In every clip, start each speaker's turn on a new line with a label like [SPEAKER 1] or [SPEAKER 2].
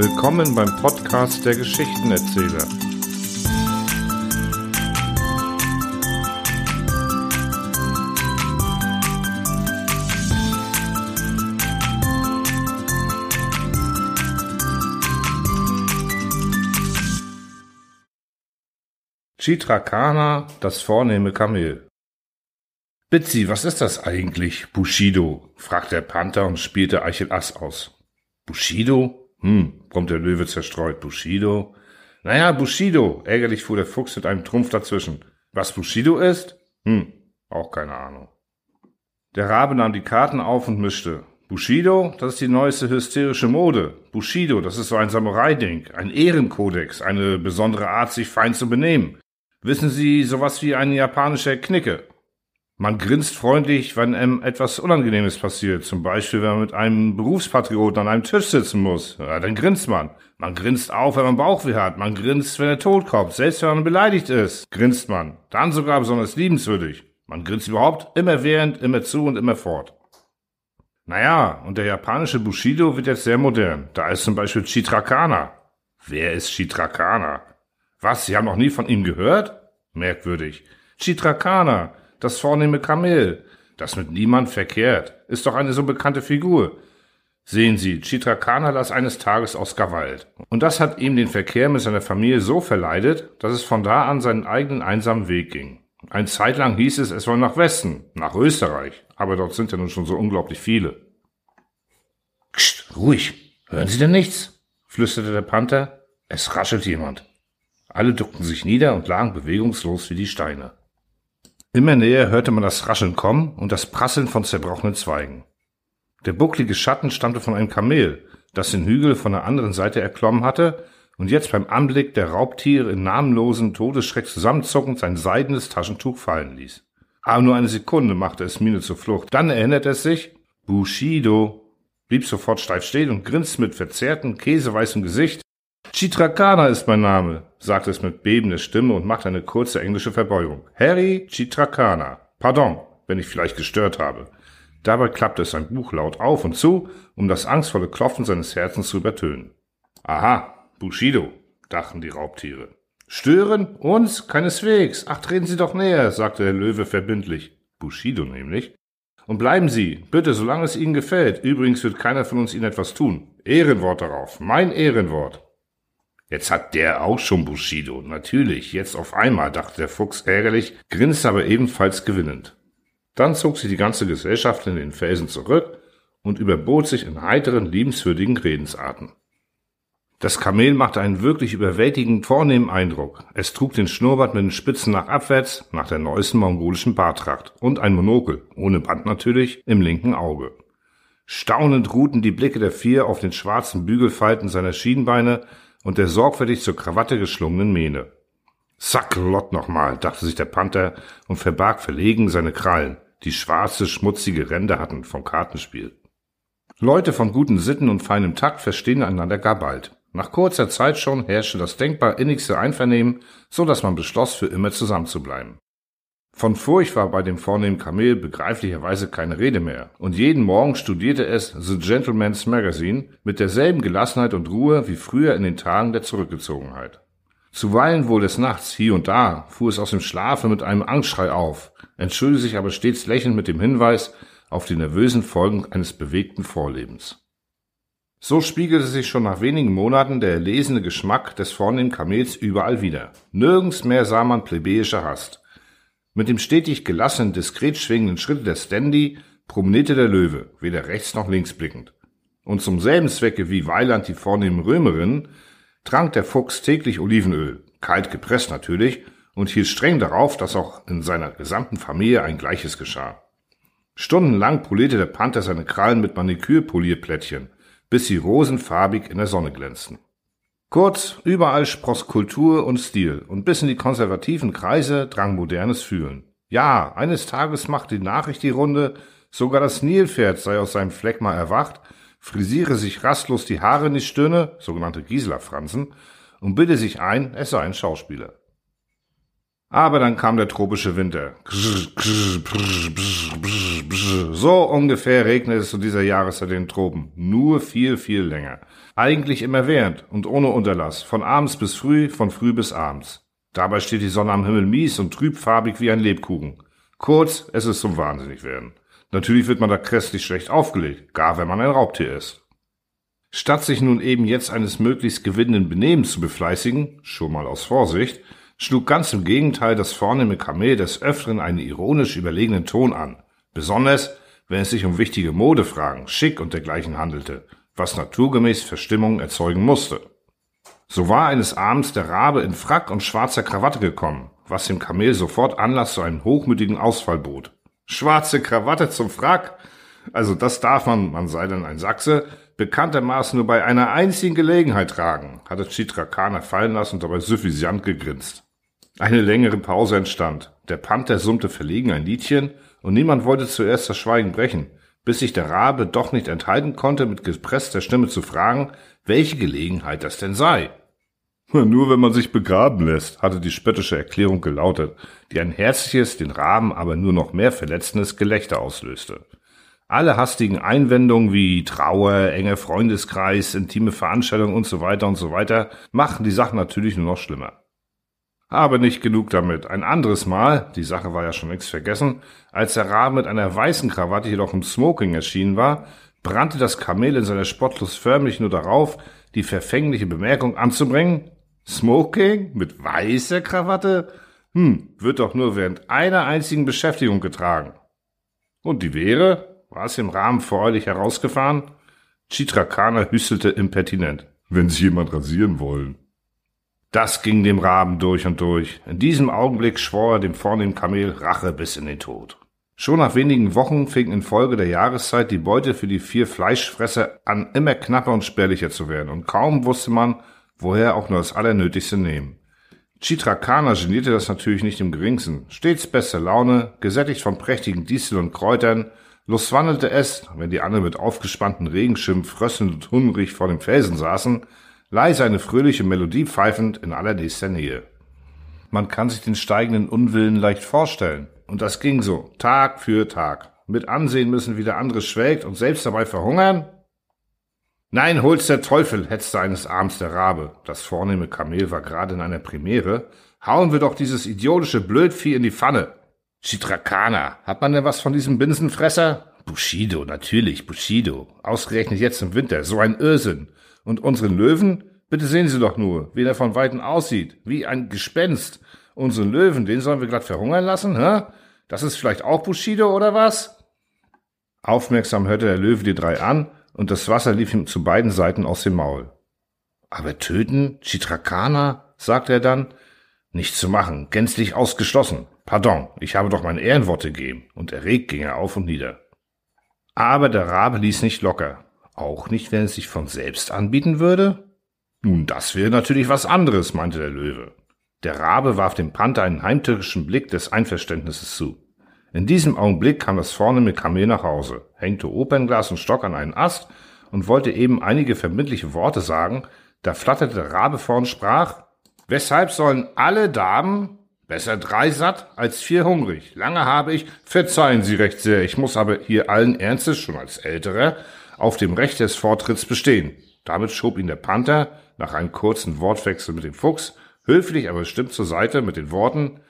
[SPEAKER 1] Willkommen beim Podcast der Geschichtenerzähler. Chitrakana, das vornehme Kamel. Bitsy, was ist das eigentlich, Bushido? fragt der Panther und spielte Eichel Ass aus. Bushido? Hm, brummt der Löwe zerstreut. Bushido? Naja, Bushido, ärgerlich fuhr der Fuchs mit einem Trumpf dazwischen. Was Bushido ist? Hm, auch keine Ahnung. Der Rabe nahm die Karten auf und mischte. Bushido, das ist die neueste hysterische Mode. Bushido, das ist so ein Samurai-Ding, ein Ehrenkodex, eine besondere Art, sich fein zu benehmen. Wissen Sie, sowas wie ein japanischer Knicke. Man grinst freundlich, wenn einem etwas Unangenehmes passiert. Zum Beispiel, wenn man mit einem Berufspatrioten an einem Tisch sitzen muss. Ja, dann grinst man. Man grinst auch, wenn man Bauchweh hat. Man grinst, wenn er tot kommt. Selbst wenn man beleidigt ist, grinst man. Dann sogar besonders liebenswürdig. Man grinst überhaupt immer während, immer zu und immer fort. Naja, und der japanische Bushido wird jetzt sehr modern. Da ist zum Beispiel Chitrakana. Wer ist Chitrakana? Was, Sie haben noch nie von ihm gehört? Merkwürdig. Chitrakana das vornehme Kamel, das mit niemand verkehrt, ist doch eine so bekannte Figur. Sehen Sie, Chitrakana las eines Tages aus Gewalt. Und das hat ihm den Verkehr mit seiner Familie so verleidet, dass es von da an seinen eigenen einsamen Weg ging. Ein Zeitlang hieß es, es soll nach Westen, nach Österreich, aber dort sind ja nun schon so unglaublich viele. Psst, ruhig, hören Sie denn nichts? flüsterte der Panther. Es raschelt jemand. Alle duckten sich nieder und lagen bewegungslos wie die Steine. Immer näher hörte man das Rascheln kommen und das Prasseln von zerbrochenen Zweigen. Der bucklige Schatten stammte von einem Kamel, das den Hügel von der anderen Seite erklommen hatte und jetzt beim Anblick der Raubtiere in namenlosen Todesschreck zusammenzuckend sein seidenes Taschentuch fallen ließ. Aber nur eine Sekunde machte es Miene zur Flucht. Dann erinnerte es sich, Bushido, blieb sofort steif stehen und grinste mit verzerrtem, käseweißem Gesicht Chitrakana ist mein Name, sagte es mit bebender Stimme und machte eine kurze englische Verbeugung. Harry Chitrakana. Pardon, wenn ich vielleicht gestört habe. Dabei klappte es sein Buch laut auf und zu, um das angstvolle Klopfen seines Herzens zu übertönen. Aha, Bushido, dachten die Raubtiere. Stören? Uns? Keineswegs. Ach, treten Sie doch näher, sagte der Löwe verbindlich. Bushido nämlich. Und bleiben Sie, bitte, solange es Ihnen gefällt. Übrigens wird keiner von uns Ihnen etwas tun. Ehrenwort darauf. Mein Ehrenwort. Jetzt hat der auch schon Bushido. Natürlich, jetzt auf einmal, dachte der Fuchs ärgerlich, grinste aber ebenfalls gewinnend. Dann zog sich die ganze Gesellschaft in den Felsen zurück und überbot sich in heiteren, liebenswürdigen Redensarten. Das Kamel machte einen wirklich überwältigend vornehmen Eindruck. Es trug den Schnurrbart mit den Spitzen nach abwärts, nach der neuesten mongolischen Bartracht und ein Monokel, ohne Band natürlich, im linken Auge. Staunend ruhten die Blicke der vier auf den schwarzen Bügelfalten seiner Schienbeine, und der sorgfältig zur Krawatte geschlungenen Mähne. Sacklott nochmal, dachte sich der Panther und verbarg verlegen seine Krallen, die schwarze, schmutzige Ränder hatten vom Kartenspiel. Leute von guten Sitten und feinem Takt verstehen einander gar bald. Nach kurzer Zeit schon herrschte das denkbar innigste Einvernehmen, so dass man beschloss, für immer zusammenzubleiben. Von Furcht war bei dem vornehmen Kamel begreiflicherweise keine Rede mehr, und jeden Morgen studierte es The Gentleman's Magazine mit derselben Gelassenheit und Ruhe wie früher in den Tagen der Zurückgezogenheit. Zuweilen wohl des Nachts, hier und da, fuhr es aus dem Schlafe mit einem Angstschrei auf, entschuldigte sich aber stets lächelnd mit dem Hinweis auf die nervösen Folgen eines bewegten Vorlebens. So spiegelte sich schon nach wenigen Monaten der erlesene Geschmack des vornehmen Kamels überall wieder. Nirgends mehr sah man plebejische Hast, mit dem stetig gelassenen, diskret schwingenden Schritt der Standy promenierte der Löwe, weder rechts noch links blickend. Und zum selben Zwecke wie Weiland die vornehmen Römerinnen, trank der Fuchs täglich Olivenöl, kalt gepresst natürlich, und hielt streng darauf, dass auch in seiner gesamten Familie ein Gleiches geschah. Stundenlang polierte der Panther seine Krallen mit Manikürpolierplättchen, bis sie rosenfarbig in der Sonne glänzten. Kurz, überall spross Kultur und Stil, und bis in die konservativen Kreise drang modernes Fühlen. Ja, eines Tages machte die Nachricht die Runde, sogar das Nilpferd sei aus seinem Fleck mal erwacht, frisiere sich rastlos die Haare in die Stirne, sogenannte Gisela-Fransen, und bilde sich ein, es sei ein Schauspieler. Aber dann kam der tropische Winter. So ungefähr regnet es zu dieser Jahreszeit in den Tropen. Nur viel, viel länger. Eigentlich immer während und ohne Unterlass. Von abends bis früh, von früh bis abends. Dabei steht die Sonne am Himmel mies und trübfarbig wie ein Lebkuchen. Kurz, es ist zum Wahnsinnigwerden. Natürlich wird man da grässlich schlecht aufgelegt, gar wenn man ein Raubtier ist. Statt sich nun eben jetzt eines möglichst gewinnenden Benehmens zu befleißigen, schon mal aus Vorsicht, schlug ganz im Gegenteil das vornehme Kamel des Öfteren einen ironisch überlegenen Ton an, besonders wenn es sich um wichtige Modefragen, Schick und dergleichen handelte, was naturgemäß Verstimmung erzeugen musste. So war eines Abends der Rabe in Frack und schwarzer Krawatte gekommen, was dem Kamel sofort Anlass zu einem hochmütigen Ausfall bot. Schwarze Krawatte zum Frack? Also das darf man, man sei denn ein Sachse, bekanntermaßen nur bei einer einzigen Gelegenheit tragen, hatte Chitrakana fallen lassen und dabei suffisant gegrinst. Eine längere Pause entstand. Der Panther summte verlegen ein Liedchen, und niemand wollte zuerst das Schweigen brechen, bis sich der Rabe doch nicht enthalten konnte, mit gepresster Stimme zu fragen, welche Gelegenheit das denn sei. Nur wenn man sich begraben lässt, hatte die spöttische Erklärung gelautet, die ein herzliches, den Raben aber nur noch mehr verletzendes Gelächter auslöste. Alle hastigen Einwendungen wie Trauer, enger Freundeskreis, intime Veranstaltungen und so weiter und so weiter machten die Sache natürlich nur noch schlimmer. Aber nicht genug damit. Ein anderes Mal, die Sache war ja schon längst vergessen, als der Rabe mit einer weißen Krawatte jedoch im Smoking erschienen war, brannte das Kamel in seiner Spottlust förmlich nur darauf, die verfängliche Bemerkung anzubringen, Smoking mit weißer Krawatte? Hm, wird doch nur während einer einzigen Beschäftigung getragen. Und die wäre? War es im Rahmen euch herausgefahren? Chitrakana hüstelte impertinent. Wenn sich jemand rasieren wollen. Das ging dem Raben durch und durch. In diesem Augenblick schwor er dem vornehmen Kamel Rache bis in den Tod. Schon nach wenigen Wochen fing infolge der Jahreszeit die Beute für die vier Fleischfresser an, immer knapper und spärlicher zu werden, und kaum wusste man, woher auch nur das Allernötigste nehmen. Chitrakana genierte das natürlich nicht im geringsten. Stets beste Laune, gesättigt von prächtigen Disteln und Kräutern, lustwandelte es, wenn die anderen mit aufgespannten Regenschirmen frösselnd und hungrig vor dem Felsen saßen, leise eine fröhliche Melodie pfeifend in allernächster Nähe. Man kann sich den steigenden Unwillen leicht vorstellen. Und das ging so, Tag für Tag. Mit ansehen müssen, wie der andere schwelgt und selbst dabei verhungern? Nein, hol's der Teufel, hetzte eines Abends der Rabe. Das vornehme Kamel war gerade in einer Premiere. Hauen wir doch dieses idiotische Blödvieh in die Pfanne. Chitrakana, hat man denn was von diesem Binsenfresser? Bushido, natürlich, Bushido. Ausgerechnet jetzt im Winter, so ein Irrsinn. Und unseren Löwen? Bitte sehen Sie doch nur, wie der von Weitem aussieht. Wie ein Gespenst. Unseren Löwen, den sollen wir glatt verhungern lassen, hä? Das ist vielleicht auch Bushido oder was? Aufmerksam hörte der Löwe die drei an, und das Wasser lief ihm zu beiden Seiten aus dem Maul. Aber töten? Chitrakana? sagte er dann. Nicht zu machen, gänzlich ausgeschlossen. Pardon, ich habe doch mein Ehrenworte gegeben. Und erregt ging er auf und nieder. Aber der Rabe ließ nicht locker. Auch nicht, wenn es sich von selbst anbieten würde? Nun, das wäre natürlich was anderes, meinte der Löwe. Der Rabe warf dem Panther einen heimtückischen Blick des Einverständnisses zu. In diesem Augenblick kam das vornehme Kamel nach Hause, hängte Opernglas und Stock an einen Ast und wollte eben einige verbindliche Worte sagen, da flatterte der Rabe vor und sprach, Weshalb sollen alle Damen, besser drei satt als vier hungrig, lange habe ich, verzeihen Sie recht sehr, ich muss aber hier allen Ernstes, schon als Älterer, auf dem Recht des Vortritts bestehen. Damit schob ihn der Panther, nach einem kurzen Wortwechsel mit dem Fuchs, höflich aber bestimmt zur Seite mit den Worten,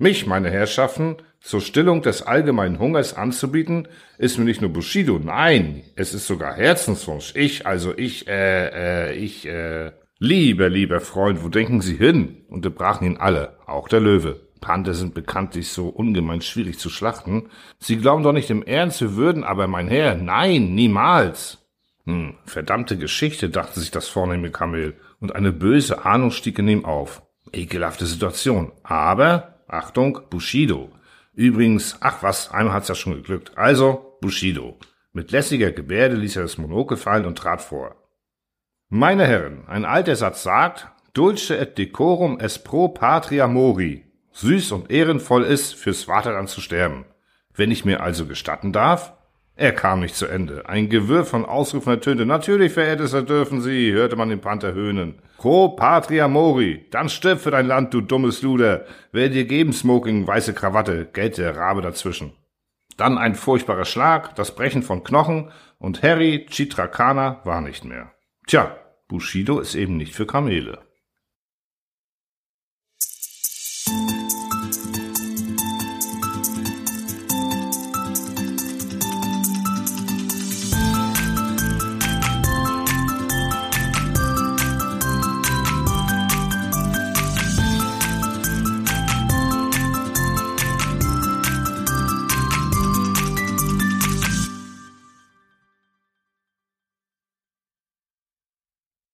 [SPEAKER 1] mich, meine Herrschaften, zur Stillung des allgemeinen Hungers anzubieten, ist mir nicht nur Bushido, nein, es ist sogar Herzenswunsch. Ich, also ich, äh, äh, ich, äh, lieber, lieber Freund, wo denken Sie hin? Unterbrachen ihn alle, auch der Löwe. Panther sind bekanntlich so ungemein schwierig zu schlachten. Sie glauben doch nicht im Ernst, wir würden aber, mein Herr, nein, niemals. Hm, verdammte Geschichte, dachte sich das vornehme Kamel, und eine böse Ahnung stieg in ihm auf. Ekelhafte Situation. Aber, Achtung, Bushido. Übrigens, ach was, einmal hat's ja schon geglückt. Also, Bushido. Mit lässiger Gebärde ließ er das Monokel fallen und trat vor. Meine Herren, ein alter Satz sagt, Dulce et decorum es pro patria mori süß und ehrenvoll ist, fürs Vaterland zu sterben. Wenn ich mir also gestatten darf, Er kam nicht zu Ende. Ein Gewirr von Ausrufen ertönte. Natürlich, verehrtester, dürfen Sie, hörte man den Panther höhnen. Quo patria mori, dann stirb für dein Land, du dummes Luder. Wer dir geben, Smoking, weiße Krawatte, gellte der Rabe dazwischen. Dann ein furchtbarer Schlag, das Brechen von Knochen und Harry Chitrakana war nicht mehr. Tja, Bushido ist eben nicht für Kamele.